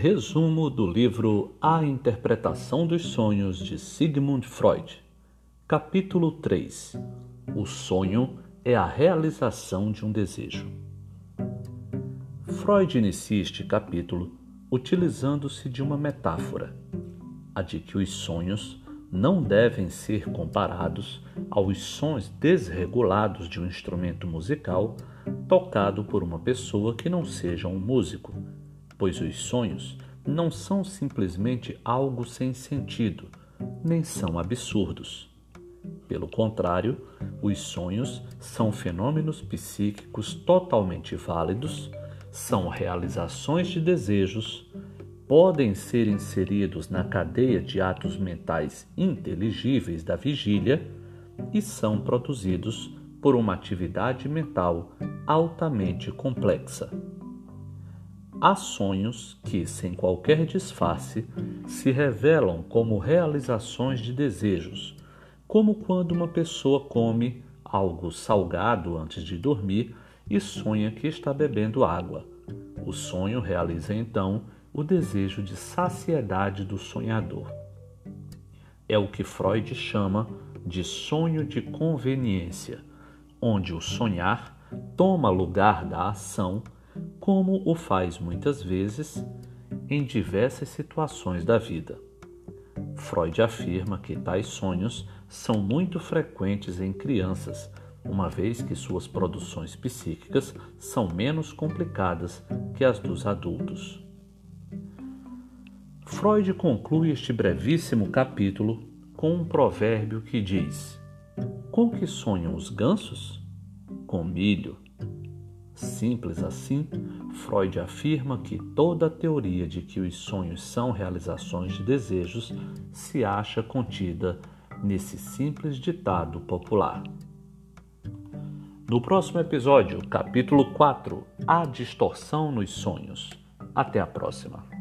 Resumo do livro A Interpretação dos Sonhos de Sigmund Freud. Capítulo 3 O sonho é a realização de um desejo. Freud inicia este capítulo utilizando-se de uma metáfora, a de que os sonhos não devem ser comparados aos sons desregulados de um instrumento musical tocado por uma pessoa que não seja um músico pois os sonhos não são simplesmente algo sem sentido, nem são absurdos. Pelo contrário, os sonhos são fenômenos psíquicos totalmente válidos, são realizações de desejos, podem ser inseridos na cadeia de atos mentais inteligíveis da vigília e são produzidos por uma atividade mental altamente complexa. Há sonhos que, sem qualquer disfarce, se revelam como realizações de desejos, como quando uma pessoa come algo salgado antes de dormir e sonha que está bebendo água. O sonho realiza então o desejo de saciedade do sonhador. É o que Freud chama de sonho de conveniência, onde o sonhar toma lugar da ação como o faz muitas vezes em diversas situações da vida. Freud afirma que tais sonhos são muito frequentes em crianças, uma vez que suas produções psíquicas são menos complicadas que as dos adultos. Freud conclui este brevíssimo capítulo com um provérbio que diz: Com que sonham os gansos? Com milho. Simples assim, Freud afirma que toda a teoria de que os sonhos são realizações de desejos se acha contida nesse simples ditado popular. No próximo episódio, capítulo 4, A distorção nos sonhos. Até a próxima.